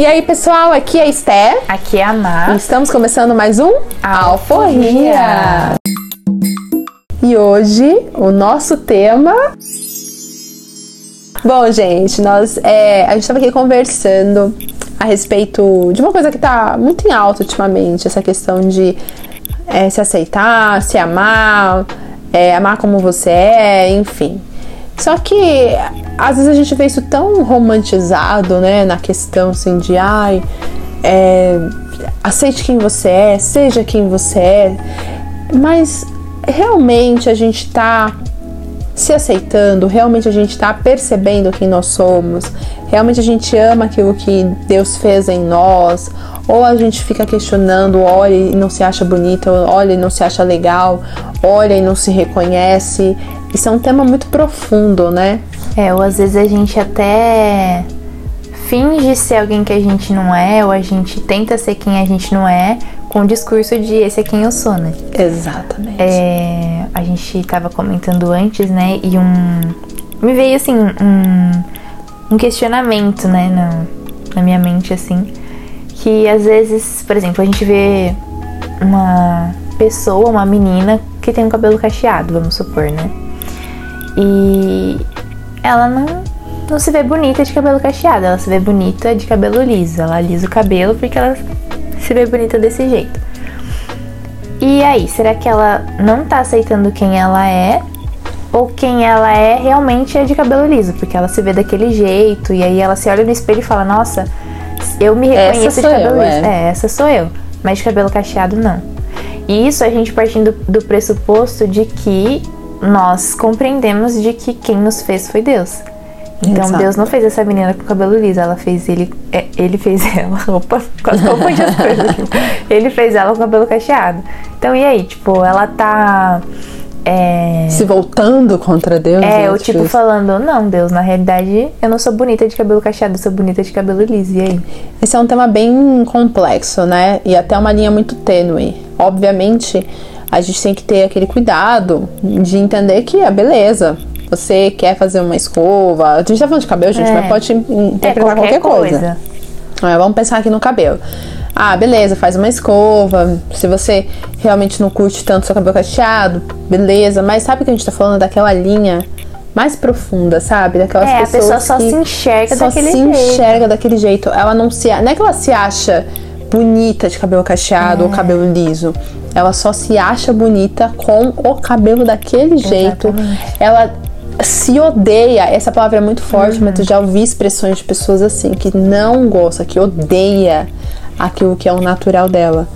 E aí, pessoal, aqui é a Esté. Aqui é a Mar. Estamos começando mais um Alforria. Alforria. E hoje, o nosso tema. Bom, gente, nós é, a gente estava aqui conversando a respeito de uma coisa que tá muito em alta ultimamente, essa questão de é, se aceitar, se amar, é, amar como você é, enfim. Só que às vezes a gente vê isso tão romantizado, né? Na questão assim de ai, é, aceite quem você é, seja quem você é. Mas realmente a gente tá se aceitando, realmente a gente tá percebendo quem nós somos, realmente a gente ama aquilo que Deus fez em nós, ou a gente fica questionando, olha e não se acha bonita, olha e não se acha legal, olha e não se reconhece. Isso é um tema muito profundo, né? É, ou às vezes a gente até finge ser alguém que a gente não é, ou a gente tenta ser quem a gente não é, com o discurso de esse é quem eu sou, né? Exatamente. É, a gente tava comentando antes, né? E um. Me veio assim, um, um questionamento, né, na, na minha mente, assim. Que às vezes, por exemplo, a gente vê uma pessoa, uma menina que tem um cabelo cacheado, vamos supor, né? E ela não, não se vê bonita de cabelo cacheado, ela se vê bonita de cabelo liso. Ela alisa o cabelo porque ela se vê bonita desse jeito. E aí, será que ela não tá aceitando quem ela é? Ou quem ela é realmente é de cabelo liso? Porque ela se vê daquele jeito e aí ela se olha no espelho e fala: Nossa, eu me reconheço de cabelo eu, liso. é. É, essa sou eu. Mas de cabelo cacheado, não. E isso a gente partindo do pressuposto de que nós compreendemos de que quem nos fez foi Deus. Então Exato. Deus não fez essa menina com cabelo liso, ela fez ele. é, ele fez ela. Opa, quase confundi as coisas. Ele fez ela com cabelo cacheado. Então e aí, tipo, ela tá. É, Se voltando contra Deus. é, né? o tipo falando, não, Deus, na realidade eu não sou bonita de cabelo cacheado, eu sou bonita de cabelo liso. E aí? Esse é um tema bem complexo, né? E até uma linha muito tênue. Obviamente, a gente tem que ter aquele cuidado de entender que é beleza. Você quer fazer uma escova. A gente tá falando de cabelo, gente, É. mas pode interpretar É qualquer, coisa. É, vamos pensar aqui no cabelo. Ah, beleza, faz uma escova. Se você realmente não curte tanto seu cabelo cacheado, beleza. Mas sabe que a gente tá falando daquela linha mais profunda, sabe? Daquelas É, a pessoas pessoa só que se enxerga só daquele se jeito. enxerga daquele jeito. Ela não se, não é que ela se acha bonita de cabelo cacheado É. ou cabelo liso. Ela só se acha bonita com o cabelo daquele jeito. Exatamente. Ela se odeia. Essa palavra é muito forte, Uhum. mas tu já ouvi expressões de pessoas assim que não gosta, que odeia aquilo que é o natural dela.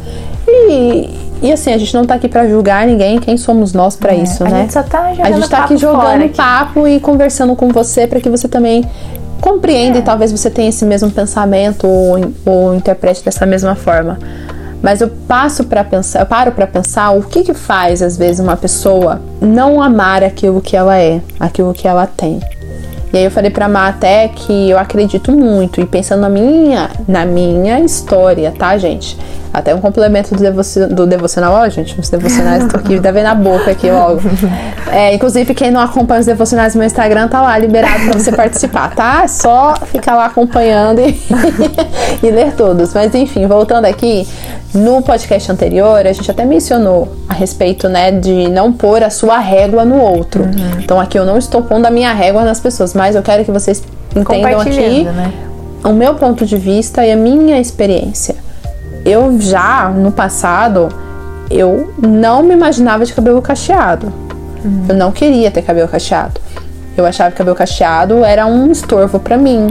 E, e assim, a gente não tá aqui pra julgar ninguém, quem somos nós pra isso, É, a né? gente só tá jogando a gente tá aqui jogando aqui. papo e conversando com você para que você também compreenda e talvez você tenha esse mesmo pensamento ou, ou interprete dessa mesma forma. Mas eu passo para pensar, eu paro para pensar o que que faz às vezes uma pessoa não amar aquilo que ela é, aquilo que ela tem. E aí eu falei pra Má até que eu acredito muito e pensando na minha, na minha história, tá, gente? Até um complemento do, devoci- do devocional, ó, gente, os devocionais tô aqui, deve na boca aqui logo. É, inclusive, quem não acompanha os devocionais no meu Instagram tá lá liberado pra você participar, tá? É só ficar lá acompanhando e, e ler todos. Mas enfim, voltando aqui, no podcast anterior, a gente até mencionou a respeito, né, de não pôr a sua régua no outro. Então aqui eu não estou pondo a minha régua nas pessoas, mas eu quero que vocês entendam aqui né? o meu ponto de vista e a minha experiência. Eu já, no passado, eu não me imaginava de cabelo cacheado. Eu não queria ter cabelo cacheado. Eu achava que cabelo cacheado era um estorvo pra mim.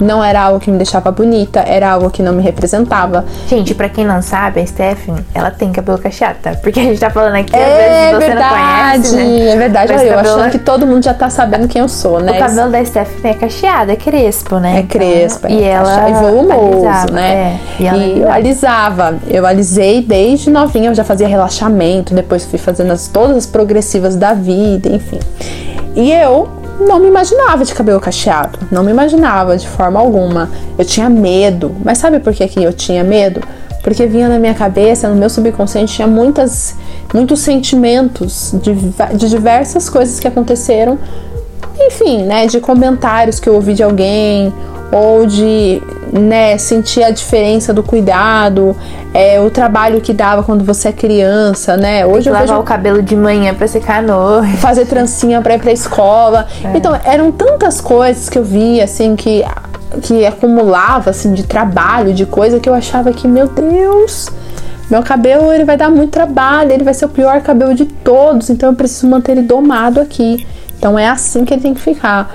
Não era algo que me deixava bonita, era algo que não me representava. Gente, pra quem não sabe, a Stephanie, ela tem cabelo cacheado, tá? Porque a gente tá falando aqui, às É vezes você verdade, não conhece, né? é verdade. Mas eu cabelo- achando que todo mundo já tá sabendo quem eu sou, né? O cabelo da Stephanie é cacheado, é crespo, né? É Então, crespo, E é ela e volumoso, alisava, né? É, e ela e eu alisava. alisava. Eu alisei desde novinha, eu já fazia relaxamento, depois fui fazendo as, todas as progressivas da vida, enfim. E eu não me imaginava de cabelo cacheado, não me imaginava de forma alguma. Eu tinha medo, mas sabe por que, que eu tinha medo? Porque vinha na minha cabeça, no meu subconsciente, tinha muitas, muitos sentimentos de, de diversas coisas que aconteceram enfim, né, de comentários que eu ouvi de alguém ou de né, sentir a diferença do cuidado, é, o trabalho que dava quando você é criança, né? Hoje eu lavar vejo... o cabelo de manhã para secar à noite. Fazer trancinha para ir pra escola. É. Então, eram tantas coisas que eu via, assim, que, que acumulava, assim, de trabalho, de coisa que eu achava que, meu Deus, meu cabelo ele vai dar muito trabalho, ele vai ser o pior cabelo de todos, então eu preciso manter ele domado aqui. Então é assim que ele tem que ficar.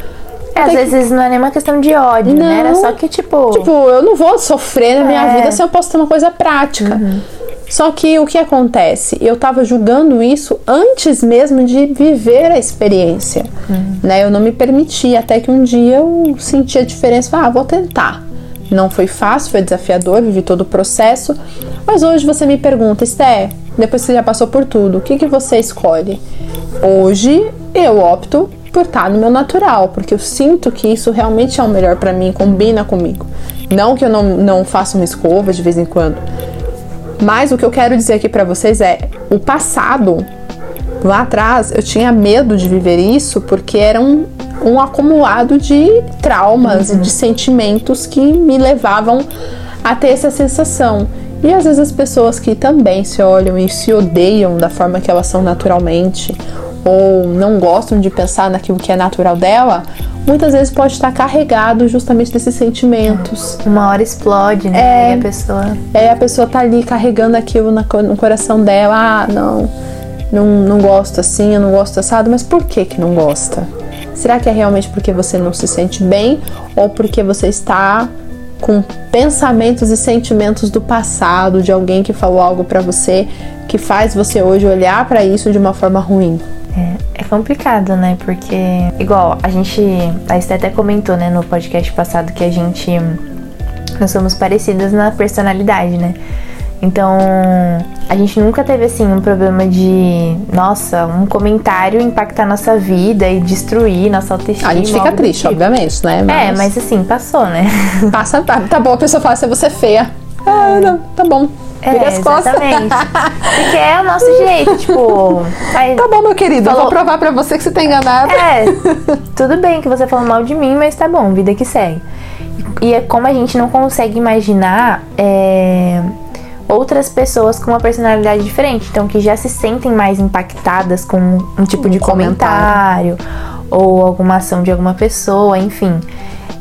É, às vezes não é nem uma questão de ódio, não, né? Era só que, tipo. Tipo, eu não vou sofrer na minha é. vida se eu posso ter uma coisa prática. Uhum. Só que o que acontece? Eu tava julgando isso antes mesmo de viver a experiência. Uhum. Né? Eu não me permitia, até que um dia eu senti a diferença. Ah, vou tentar. Não foi fácil, foi desafiador, vivi todo o processo. Mas hoje você me pergunta, Esté, depois que você já passou por tudo, o que, que você escolhe? Hoje eu opto por estar no meu natural, porque eu sinto que isso realmente é o melhor para mim, combina comigo. Não que eu não, não faça uma escova de vez em quando. Mas o que eu quero dizer aqui para vocês é: o passado, lá atrás, eu tinha medo de viver isso porque era um, um acumulado de traumas uhum. e de sentimentos que me levavam a ter essa sensação. E às vezes as pessoas que também se olham e se odeiam da forma que elas são naturalmente, ou não gostam de pensar naquilo que é natural dela, muitas vezes pode estar carregado justamente desses sentimentos. Uma hora explode, né? É, e a pessoa. É, a pessoa tá ali carregando aquilo no coração dela. Ah, não, não, não gosto assim, eu não gosto assado, mas por que que não gosta? Será que é realmente porque você não se sente bem ou porque você está com pensamentos e sentimentos do passado, de alguém que falou algo para você que faz você hoje olhar para isso de uma forma ruim? É, é, complicado, né? Porque, igual, a gente. A Esté até comentou, né, no podcast passado que a gente. Nós somos parecidas na personalidade, né? Então, a gente nunca teve assim um problema de, nossa, um comentário impactar nossa vida e destruir nossa autoestima. A gente fica triste, tipo. obviamente, né? Mas... É, mas assim, passou, né? Passa, tá, tá bom, a pessoa fala, se você é feia. Ah, não, tá bom. É, as costas. exatamente. Porque é o nosso jeito, tipo. Aí, tá bom, meu querido, falou... eu vou provar pra você que você tá enganado. É, tudo bem que você falou mal de mim, mas tá bom, vida que segue. E é como a gente não consegue imaginar é, outras pessoas com uma personalidade diferente, então que já se sentem mais impactadas com um tipo de comentário, comentário ou alguma ação de alguma pessoa, enfim.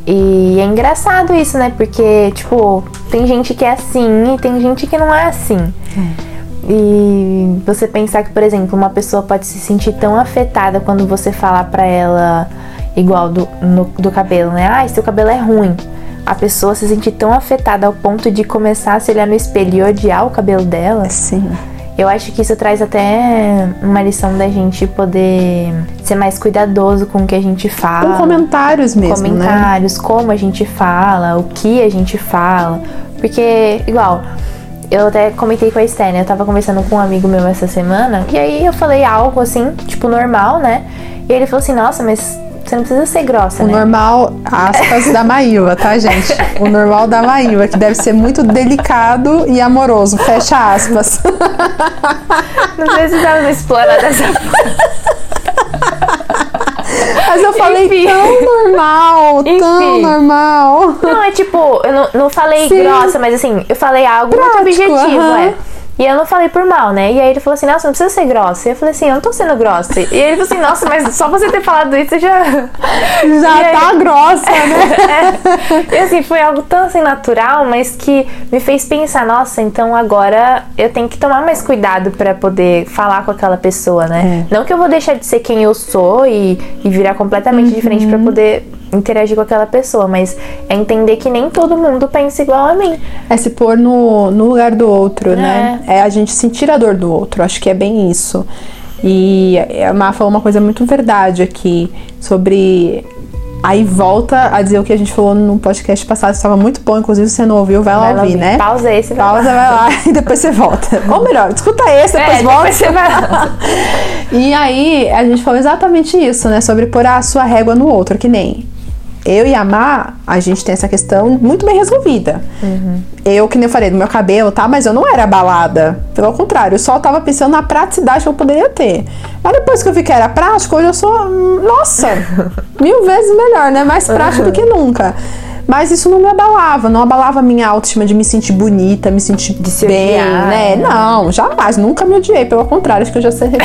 E é engraçado isso, né? Porque, tipo, tem gente que é assim e tem gente que não é assim. É. E você pensar que, por exemplo, uma pessoa pode se sentir tão afetada quando você falar pra ela, igual do, no, do cabelo, né? Ah, seu cabelo é ruim. A pessoa se sentir tão afetada ao ponto de começar a se olhar no espelho e odiar o cabelo dela. Sim. Eu acho que isso traz até uma lição da gente poder ser mais cuidadoso com o que a gente fala. Com comentários mesmo, né? Comentários, né? como a gente fala, o que a gente fala. Porque, igual, eu até comentei com a Esther, né? Eu tava conversando com um amigo meu essa semana, e aí eu falei algo assim, tipo, normal, né? E ele falou assim, nossa, mas você não precisa ser grossa, o né? O normal, aspas, da Maíva, tá, gente? O normal da Maíva, que deve ser muito delicado e amoroso. Fecha aspas. Não precisava explorar dessa forma. Mas eu falei Enfim. tão normal, Enfim. tão normal. Não, é tipo, eu não, não falei Sim. grossa, mas assim, eu falei algo Prático, muito objetivo, uh -huh. é. E eu não falei por mal, né? E aí ele falou assim, nossa, não precisa ser grossa. E eu falei assim, eu não tô sendo grossa. E ele falou assim, nossa, mas só você ter falado isso já. Já aí, tá grossa, né? é. E assim, foi algo tão assim natural, mas que me fez pensar, nossa, então agora eu tenho que tomar mais cuidado para poder falar com aquela pessoa, né? É. Não que eu vou deixar de ser quem eu sou e, e virar completamente uhum. diferente para poder interagir com aquela pessoa, mas é entender que nem todo mundo pensa igual a mim. É se pôr no, no lugar do outro, é. né? É a gente sentir a dor do outro, acho que é bem isso. E a Má falou uma coisa muito verdade aqui sobre. Aí volta a dizer o que a gente falou no podcast passado, estava muito bom, inclusive se você não ouviu, vai, vai lá ouvir, ouvir, né? Pausa esse, vai Pausa, vai lá e depois você volta. Ou melhor, escuta esse, depois é, volta. Depois você vai lá. e aí a gente falou exatamente isso, né? Sobre pôr a sua régua no outro, que nem eu e a Má, a gente tem essa questão muito bem resolvida. Uhum. Eu, que nem eu falei, do meu cabelo, tá? Mas eu não era abalada. Pelo contrário, eu só tava pensando na praticidade que eu poderia ter. Mas depois que eu vi que era prático, hoje eu sou, nossa, mil vezes melhor, né? Mais prático uhum. do que nunca. Mas isso não me abalava, não abalava a minha autoestima de me sentir bonita, me sentir De se bem, odiar, né? né? Não, jamais, nunca me odiei, pelo contrário, acho que eu já sei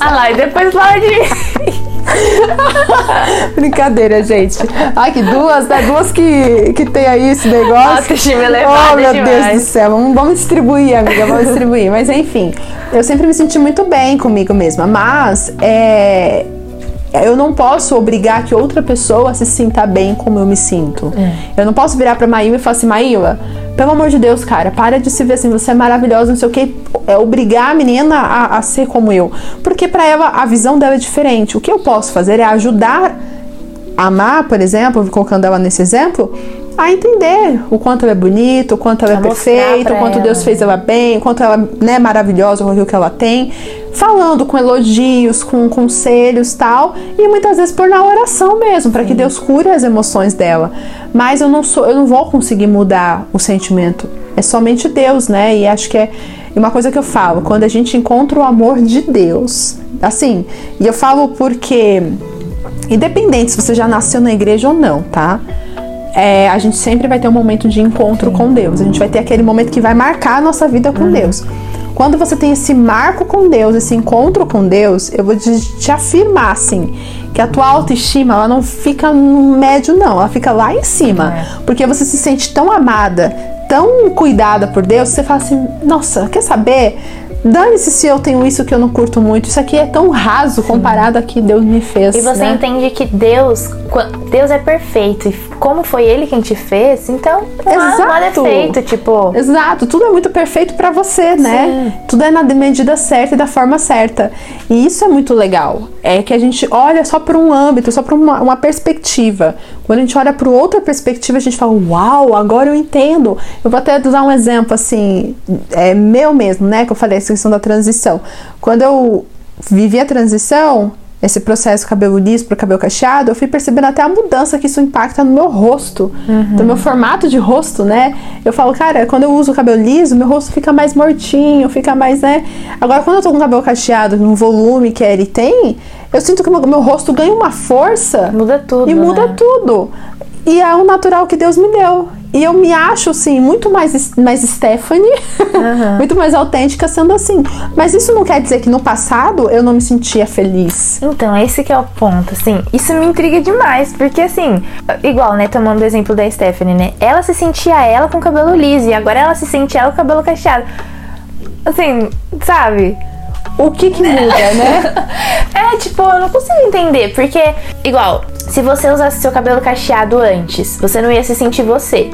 Ah lá, e depois fala de. Brincadeira, gente. Ai, que duas, né? Duas que, que tem aí esse negócio. Autoestima elevada Oh, meu demais. Deus do céu. Vamos, vamos distribuir, amiga, vamos distribuir. Mas enfim, eu sempre me senti muito bem comigo mesma. Mas é, eu não posso obrigar que outra pessoa se sinta bem como eu me sinto. Eu não posso virar pra Maíla e falar assim, Maíla, pelo amor de Deus, cara, para de se ver assim, você é maravilhosa, não sei o que. É obrigar a menina a, a ser como eu. Porque pra ela a visão dela é diferente. O que eu posso fazer é ajudar a amar, por exemplo, colocando ela nesse exemplo, a entender o quanto ela é bonita, o quanto ela é perfeita, o quanto ela. Deus fez ela bem, o quanto ela né, é maravilhosa com aquilo que ela tem, falando com elogios, com conselhos tal, e muitas vezes por na oração mesmo, para que Deus cure as emoções dela. Mas eu não sou, eu não vou conseguir mudar o sentimento. É somente Deus, né? E acho que é uma coisa que eu falo, quando a gente encontra o amor de Deus, assim, e eu falo porque Independente se você já nasceu na igreja ou não, tá? É, a gente sempre vai ter um momento de encontro com Deus. A gente vai ter aquele momento que vai marcar a nossa vida com Deus. Quando você tem esse marco com Deus, esse encontro com Deus, eu vou te, te afirmar assim que a tua autoestima ela não fica no médio não, ela fica lá em cima, porque você se sente tão amada, tão cuidada por Deus, você fala assim, nossa, quer saber? Dane-se se eu tenho isso que eu não curto muito. Isso aqui é tão raso comparado a que Deus me fez. E você né? entende que Deus, Deus é perfeito. E como foi Ele quem te fez, então não há, não há Exato. defeito. Tipo, Exato, tudo é muito perfeito pra você, né? Tudo é na medida certa e da forma certa. E isso é muito legal. É que a gente olha só por um âmbito, só por uma, uma perspectiva. Quando a gente olha por outra perspectiva, a gente fala: Uau, agora eu entendo. Eu vou até usar um exemplo assim, é meu mesmo, né? Que eu falei essa questão da transição. Quando eu vivi a transição, esse processo cabelo liso para cabelo cacheado, eu fui percebendo até a mudança que isso impacta no meu rosto, no meu formato de rosto, né? Eu falo, cara, quando eu uso o cabelo liso, meu rosto fica mais mortinho, fica mais, né? Agora, quando eu tô com o cabelo cacheado, no volume que ele tem, eu sinto que o meu, meu rosto ganha uma força muda tudo. e muda né? tudo. E é o natural que Deus me deu. E eu me acho, assim, muito mais, mais Stephanie, muito mais autêntica sendo assim. Mas isso não quer dizer que no passado eu não me sentia feliz. Então, esse que é o ponto, assim, isso me intriga demais, porque assim, igual, né, tomando o exemplo da Stephanie, né, ela se sentia ela com cabelo liso, e agora ela se sente ela com cabelo cacheado. Assim, sabe? O que que muda, né? É, tipo, eu não consigo entender, porque, igual, se você usasse seu cabelo cacheado antes, você não ia se sentir você.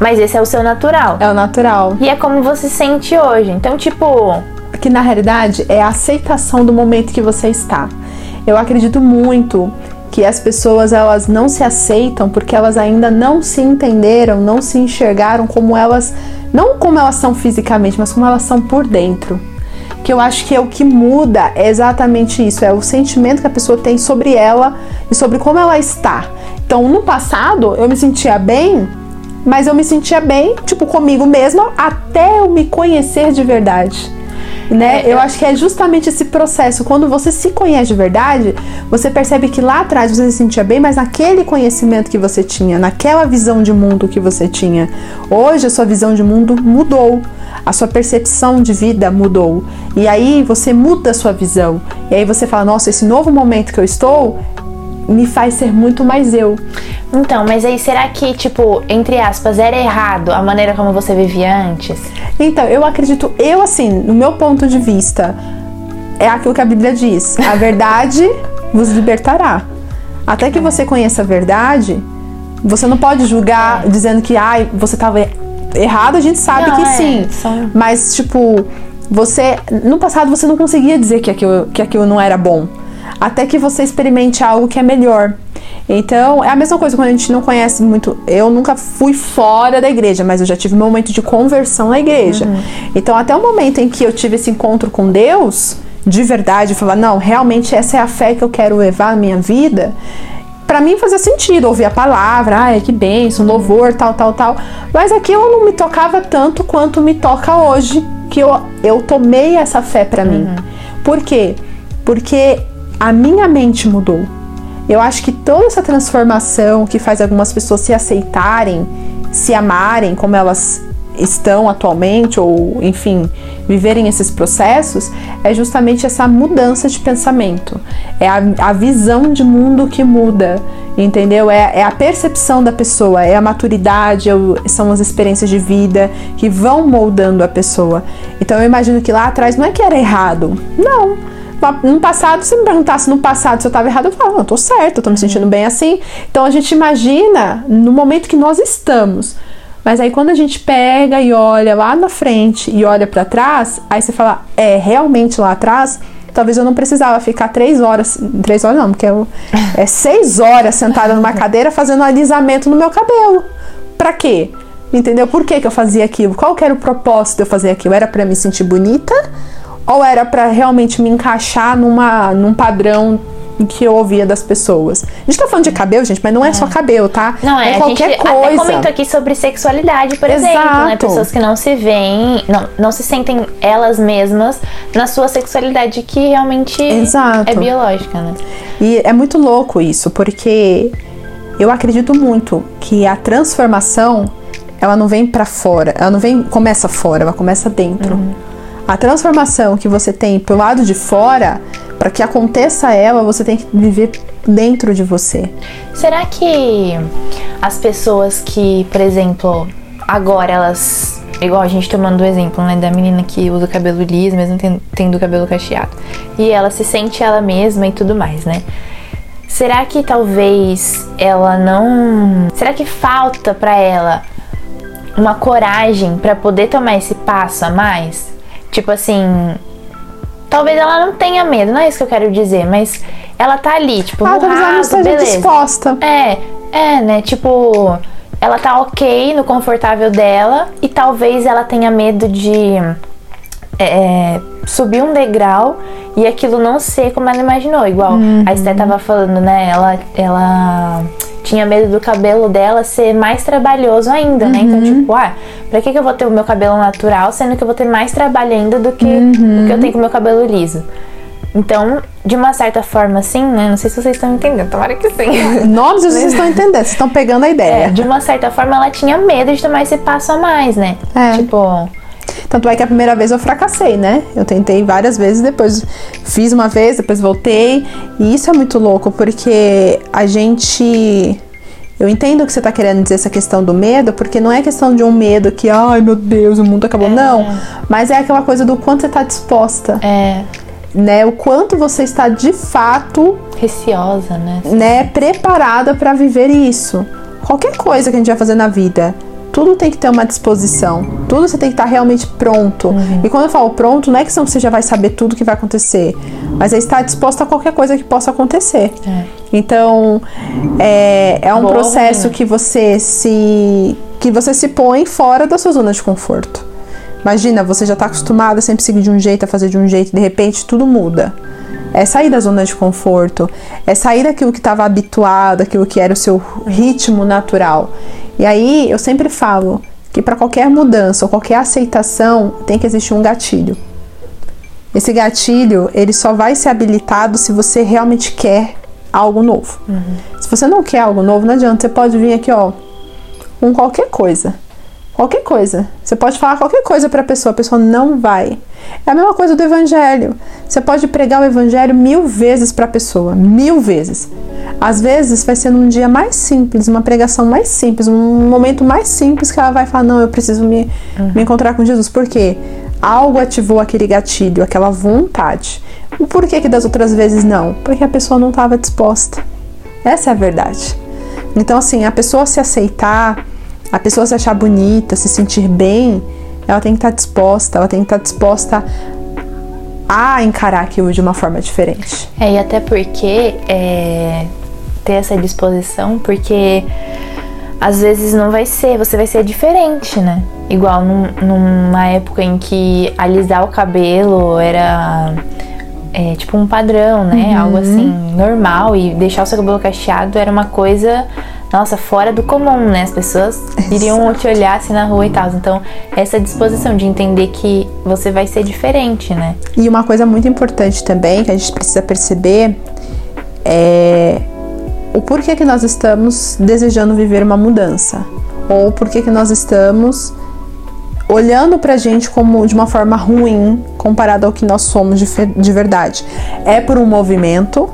Mas esse é o seu natural. É o natural. E é como você se sente hoje. Então, tipo, que na realidade é a aceitação do momento que você está. Eu acredito muito que as pessoas elas não se aceitam porque elas ainda não se entenderam, não se enxergaram como elas, não como elas são fisicamente, mas como elas são por dentro. Que eu acho que é o que muda é exatamente isso, é o sentimento que a pessoa tem sobre ela e sobre como ela está. Então, no passado, eu me sentia bem, mas eu me sentia bem, tipo, comigo mesma, até eu me conhecer de verdade né? É, eu eu- acho que é justamente esse processo. Quando você se conhece de verdade, você percebe que lá atrás você se sentia bem, mas naquele conhecimento que você tinha, naquela visão de mundo que você tinha. Hoje a sua visão de mundo mudou. A sua percepção de vida mudou. E aí você muda a sua visão. E aí você fala: "Nossa, esse novo momento que eu estou me faz ser muito mais eu". então, mas aí será que, tipo, entre aspas, era errado a maneira como você vivia antes? Então, eu acredito, eu assim, no meu ponto de vista, é aquilo que a Bíblia diz: a verdade vos libertará. Até que você conheça a verdade, você não pode julgar dizendo que ai, você estava errado, a gente sabe Não, que é, sim. são- Mas, tipo, você. No passado você não conseguia dizer que aquilo, que aquilo não era bom. Até que você experimente algo que é melhor. Então, é a mesma coisa quando a gente não conhece muito. Eu nunca fui fora da igreja, mas eu já tive um momento de conversão na igreja. Então, até o momento em que eu tive esse encontro com Deus, de verdade, falar, não, realmente essa é a fé que eu quero levar na minha vida. Pra mim fazia sentido ouvir a palavra, ai, que bênção, louvor, tal, tal, tal. Mas aquilo não me tocava tanto quanto me toca hoje, que eu, eu tomei essa fé pra mim. Por quê? Porque a minha mente mudou. Eu acho que toda essa transformação que faz algumas pessoas se aceitarem, se amarem como elas estão atualmente, ou enfim, viverem esses processos, é justamente essa mudança de pensamento. É a, a visão de mundo que muda, entendeu? É, é, a percepção da pessoa, é a maturidade, é o, são as experiências de vida que vão moldando a pessoa. Então eu imagino que lá atrás não é que era errado, não. No passado, se me perguntasse no passado se eu estava errado, eu falava, não, tô certo, eu tô me sentindo bem assim. Então a gente imagina no momento que nós estamos. Mas aí quando a gente pega e olha lá na frente e olha para trás, aí você fala, é, realmente lá atrás, talvez eu não precisava ficar três horas, três horas não, porque eu, é seis horas sentada numa cadeira fazendo alisamento no meu cabelo. Pra quê? Entendeu? Por que, que eu fazia aquilo? Qual que era o propósito de eu fazer aquilo? Era para me sentir bonita? Ou era para realmente me encaixar numa, num padrão que eu ouvia das pessoas. A gente tá falando de cabelo, gente, mas não é, é. só cabelo, tá? Não, é, é qualquer a gente coisa. Até comentou aqui sobre sexualidade, por Exato. exemplo, né? Pessoas que não se veem, não, não se sentem elas mesmas na sua sexualidade que realmente Exato. é biológica, né? E é muito louco isso, porque eu acredito muito que a transformação ela não vem para fora, ela não vem começa fora, ela começa dentro. Uhum. A transformação que você tem pro lado de fora para que aconteça ela, você tem que viver dentro de você. Será que as pessoas que, por exemplo, agora elas igual a gente tomando o exemplo, né, da menina que usa cabelo liso, mesmo tendo cabelo cacheado. E ela se sente ela mesma e tudo mais, né? Será que talvez ela não, será que falta para ela uma coragem para poder tomar esse passo a mais? Tipo assim, Talvez ela não tenha medo, não é isso que eu quero dizer, mas ela tá ali, tipo, ah, talvez ela não esteja beleza. disposta. É, é, né? Tipo, ela tá ok no confortável dela e talvez ela tenha medo de é, subir um degrau e aquilo não ser como ela imaginou. Igual uhum. a Esté tava falando, né? Ela, ela tinha medo do cabelo dela ser mais trabalhoso ainda, uhum. né? Então, uhum. tipo, ah, pra que, que eu vou ter o meu cabelo natural, sendo que eu vou ter mais trabalho ainda do que uhum. o que eu tenho com o meu cabelo liso? Então, de uma certa forma, assim, né? Não sei se vocês estão entendendo, tomara que sim. Nomes vocês estão entendendo, vocês estão pegando a ideia. É, de uma certa forma, ela tinha medo de tomar esse passo a mais, né? É. Tipo. Tanto é que a primeira vez eu fracassei, né? Eu tentei várias vezes, depois fiz uma vez, depois voltei. E isso é muito louco, porque a gente. Eu entendo que você está querendo dizer essa questão do medo, porque não é questão de um medo que, ai meu Deus, o mundo acabou. É. Não. Mas é aquela coisa do quanto você está disposta. É. Né, o quanto você está de fato receosa, né? né preparada para viver isso. Qualquer coisa que a gente vai fazer na vida, tudo tem que ter uma disposição. Tudo você tem que estar realmente pronto. Uhum. E quando eu falo pronto, não é que você já vai saber tudo que vai acontecer, mas é estar disposto a qualquer coisa que possa acontecer. É. Então, é, é um Boa, processo né? que você se que você se põe fora da sua zona de conforto. Imagina, você já está acostumado a sempre seguir de um jeito, a fazer de um jeito, de repente tudo muda. É sair da zona de conforto, é sair daquilo que estava habituado, aquilo que era o seu ritmo natural. E aí eu sempre falo que para qualquer mudança ou qualquer aceitação tem que existir um gatilho. Esse gatilho ele só vai ser habilitado se você realmente quer algo novo. Uhum. Se você não quer algo novo, não adianta. Você pode vir aqui, ó, com qualquer coisa. Qualquer coisa. Você pode falar qualquer coisa para a pessoa, a pessoa não vai. É a mesma coisa do evangelho. Você pode pregar o evangelho mil vezes para a pessoa, mil vezes. Às vezes vai ser num dia mais simples, uma pregação mais simples, um momento mais simples que ela vai falar: Não, eu preciso me, uhum. me encontrar com Jesus. Por quê? Algo ativou aquele gatilho, aquela vontade. Por que, que das outras vezes não? Porque a pessoa não estava disposta. Essa é a verdade. Então, assim, a pessoa se aceitar, a pessoa se achar bonita, se sentir bem, ela tem que estar disposta, ela tem que estar disposta a encarar aquilo de uma forma diferente. É, e até porque é, ter essa disposição, porque às vezes não vai ser, você vai ser diferente, né? Igual num, numa época em que alisar o cabelo era é, tipo um padrão, né? Uhum. Algo assim, normal, e deixar o seu cabelo cacheado era uma coisa, nossa, fora do comum, né? As pessoas iriam te olhar assim na rua e tal. Então, essa disposição de entender que você vai ser diferente, né? E uma coisa muito importante também que a gente precisa perceber é o porquê que nós estamos desejando viver uma mudança, ou porquê que nós estamos olhando pra gente como de uma forma ruim comparado ao que nós somos de, de verdade. É por um movimento?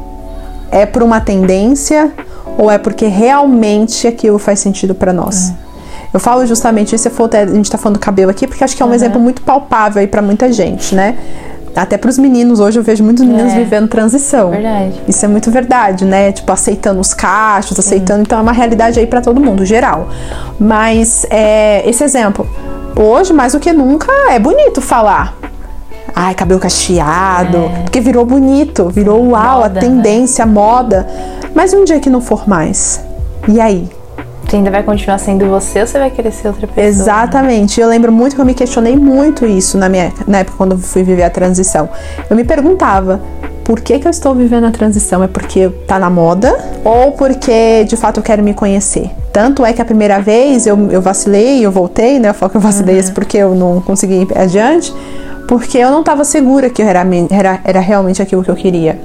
É por uma tendência? Ou é porque realmente aquilo faz sentido para nós? É. Eu falo justamente isso, a gente tá falando do cabelo aqui, porque acho que é um uhum. exemplo muito palpável aí para muita gente, né? Até para os meninos, hoje eu vejo muitos meninos é. vivendo transição. Verdade. Isso é muito verdade, né? Tipo, aceitando os cachos, Sim. aceitando. Então é uma realidade aí para todo mundo, geral. Mas é, esse exemplo, hoje, mais do que nunca, é bonito falar. Ai, cabelo cacheado. É. Porque virou bonito, virou uau, moda, a né? tendência, né? a moda. Mas um dia que não for mais? E aí? Você ainda vai continuar sendo você ou você vai querer ser outra pessoa? Exatamente. Eu lembro muito que eu me questionei muito isso na, minha, na época quando eu fui viver a transição. Eu me perguntava, por que, que eu estou vivendo a transição? É porque tá na moda ou porque de fato eu quero me conhecer? Tanto é que a primeira vez eu, eu vacilei, eu voltei, né? Eu falo que eu vacilei uhum. porque eu não consegui ir adiante, porque eu não estava segura que era, era, era realmente aquilo que eu queria.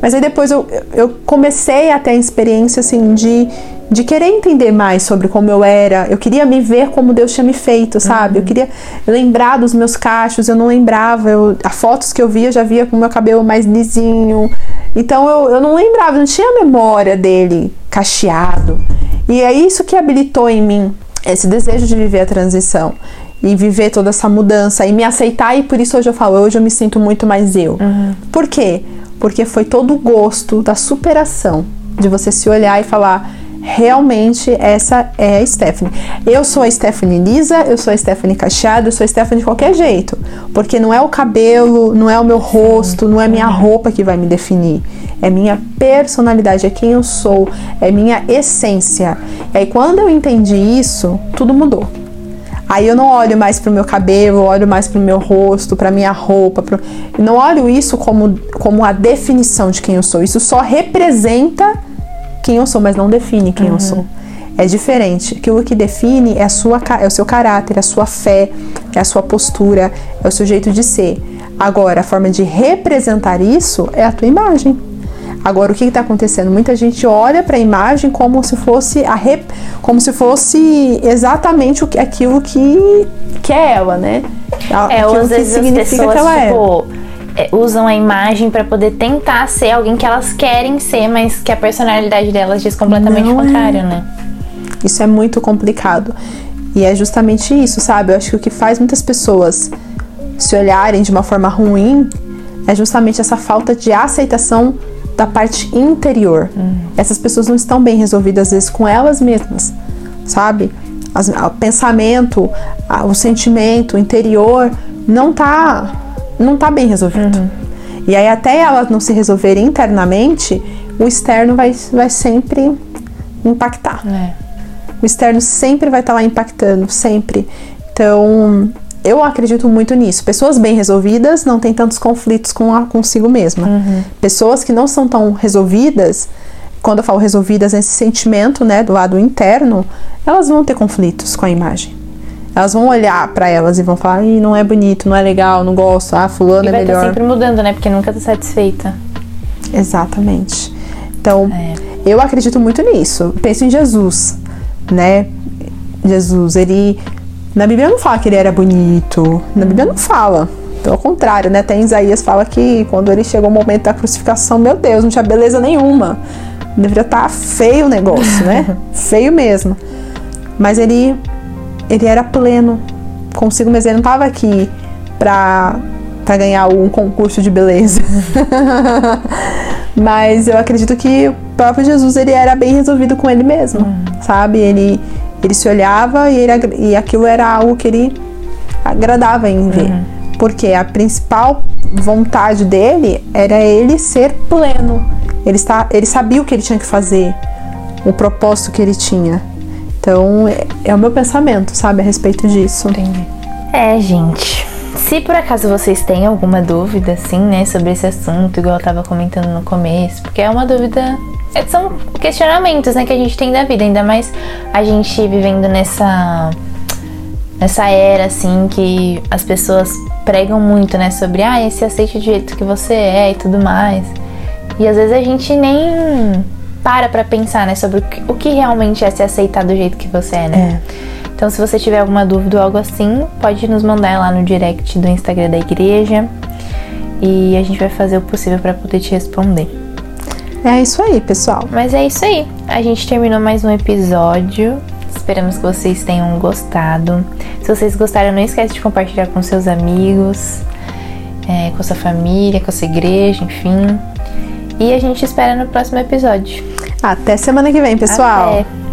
Mas aí depois eu, eu comecei a ter a experiência assim de, de querer entender mais sobre como eu era. Eu queria me ver como Deus tinha me feito, sabe? Uhum. Eu queria lembrar dos meus cachos, eu não lembrava. Eu, as fotos que eu via, eu já via com o meu cabelo mais lisinho. Então eu, eu não lembrava, não tinha memória dele cacheado. E é isso que habilitou em mim esse desejo de viver a transição e viver toda essa mudança e me aceitar e por isso hoje eu falo, hoje eu me sinto muito mais eu. Uhum. Por quê? Porque foi todo o gosto da superação, de você se olhar e falar: realmente essa é a Stephanie. Eu sou a Stephanie lisa, eu sou a Stephanie cacheada, eu sou a Stephanie de qualquer jeito, porque não é o cabelo, não é o meu rosto, não é minha roupa que vai me definir. É minha personalidade, é quem eu sou, é minha essência. E aí quando eu entendi isso, tudo mudou. Aí eu não olho mais para o meu cabelo, olho mais para o meu rosto, para minha roupa. Pro... não olho isso como, como a definição de quem eu sou. Isso só representa quem eu sou, mas não define quem uhum. eu sou. É diferente. Aquilo que define é, a sua, é o seu caráter, a sua fé, é a sua postura, é o seu jeito de ser. Agora, a forma de representar isso é a tua imagem. Agora, o que está acontecendo? Muita gente olha para a imagem como se fosse a rep... como se fosse exatamente o que, aquilo que, que é ela, né? É, ou às vezes as pessoas, que ela é. tipo, é. usam a imagem para poder tentar ser alguém que elas querem ser, mas que a personalidade delas diz completamente o contrário, é. né? Isso é muito complicado. E é justamente isso, sabe? Eu acho que o que faz muitas pessoas se olharem de uma forma ruim é justamente essa falta de aceitação da parte interior. Uhum. Essas pessoas não estão bem resolvidas às vezes com elas mesmas, sabe? As, o pensamento, o sentimento o interior não tá não tá bem resolvido. Uhum. E aí até elas não se resolverem internamente, o externo vai, vai sempre impactar. É. O externo sempre vai estar tá lá impactando, sempre. Então, eu acredito muito nisso. Pessoas bem resolvidas não têm tantos conflitos com a, consigo mesma. Uhum. Pessoas que não são tão resolvidas, quando eu falo resolvidas nesse sentimento, né, do lado interno, elas vão ter conflitos com a imagem. Elas vão olhar para elas e vão falar, Ih, não é bonito, não é legal, não gosto, ah, fulano e é vai melhor. Vai sempre mudando, né? Porque nunca tá satisfeita. Exatamente. Então, é. eu acredito muito nisso. Penso em Jesus, né? Jesus, ele na Bíblia não fala que ele era bonito. Na Bíblia não fala. Pelo contrário, né? Tem Isaías fala que quando ele chegou o momento da crucificação, meu Deus, não tinha beleza nenhuma. Deveria estar tá feio o negócio, né? feio mesmo. Mas ele ele era pleno consigo mesmo. Ele não estava aqui pra, pra ganhar um concurso de beleza. Mas eu acredito que o próprio Jesus ele era bem resolvido com ele mesmo, hum. sabe? Ele ele se olhava e, ele, e aquilo era algo que ele agradava em ver. Uhum. Porque a principal vontade dele era ele ser pleno. Ele, está, ele sabia o que ele tinha que fazer, o propósito que ele tinha. Então, é, é o meu pensamento, sabe, a respeito disso. Entendi. É, gente. Se por acaso vocês têm alguma dúvida, assim, né, sobre esse assunto, igual eu tava comentando no começo, porque é uma dúvida são questionamentos, né, que a gente tem da vida, ainda mais a gente vivendo nessa nessa era assim que as pessoas pregam muito, né, sobre ah, esse aceite do jeito que você é e tudo mais. E às vezes a gente nem para pra pensar, né, sobre o que, o que realmente é se aceitar do jeito que você é, né? É. Então, se você tiver alguma dúvida ou algo assim, pode nos mandar lá no direct do Instagram da igreja e a gente vai fazer o possível para poder te responder. É isso aí, pessoal. Mas é isso aí. A gente terminou mais um episódio. Esperamos que vocês tenham gostado. Se vocês gostaram, não esquece de compartilhar com seus amigos, é, com sua família, com a sua igreja, enfim. E a gente espera no próximo episódio. Até semana que vem, pessoal. Até.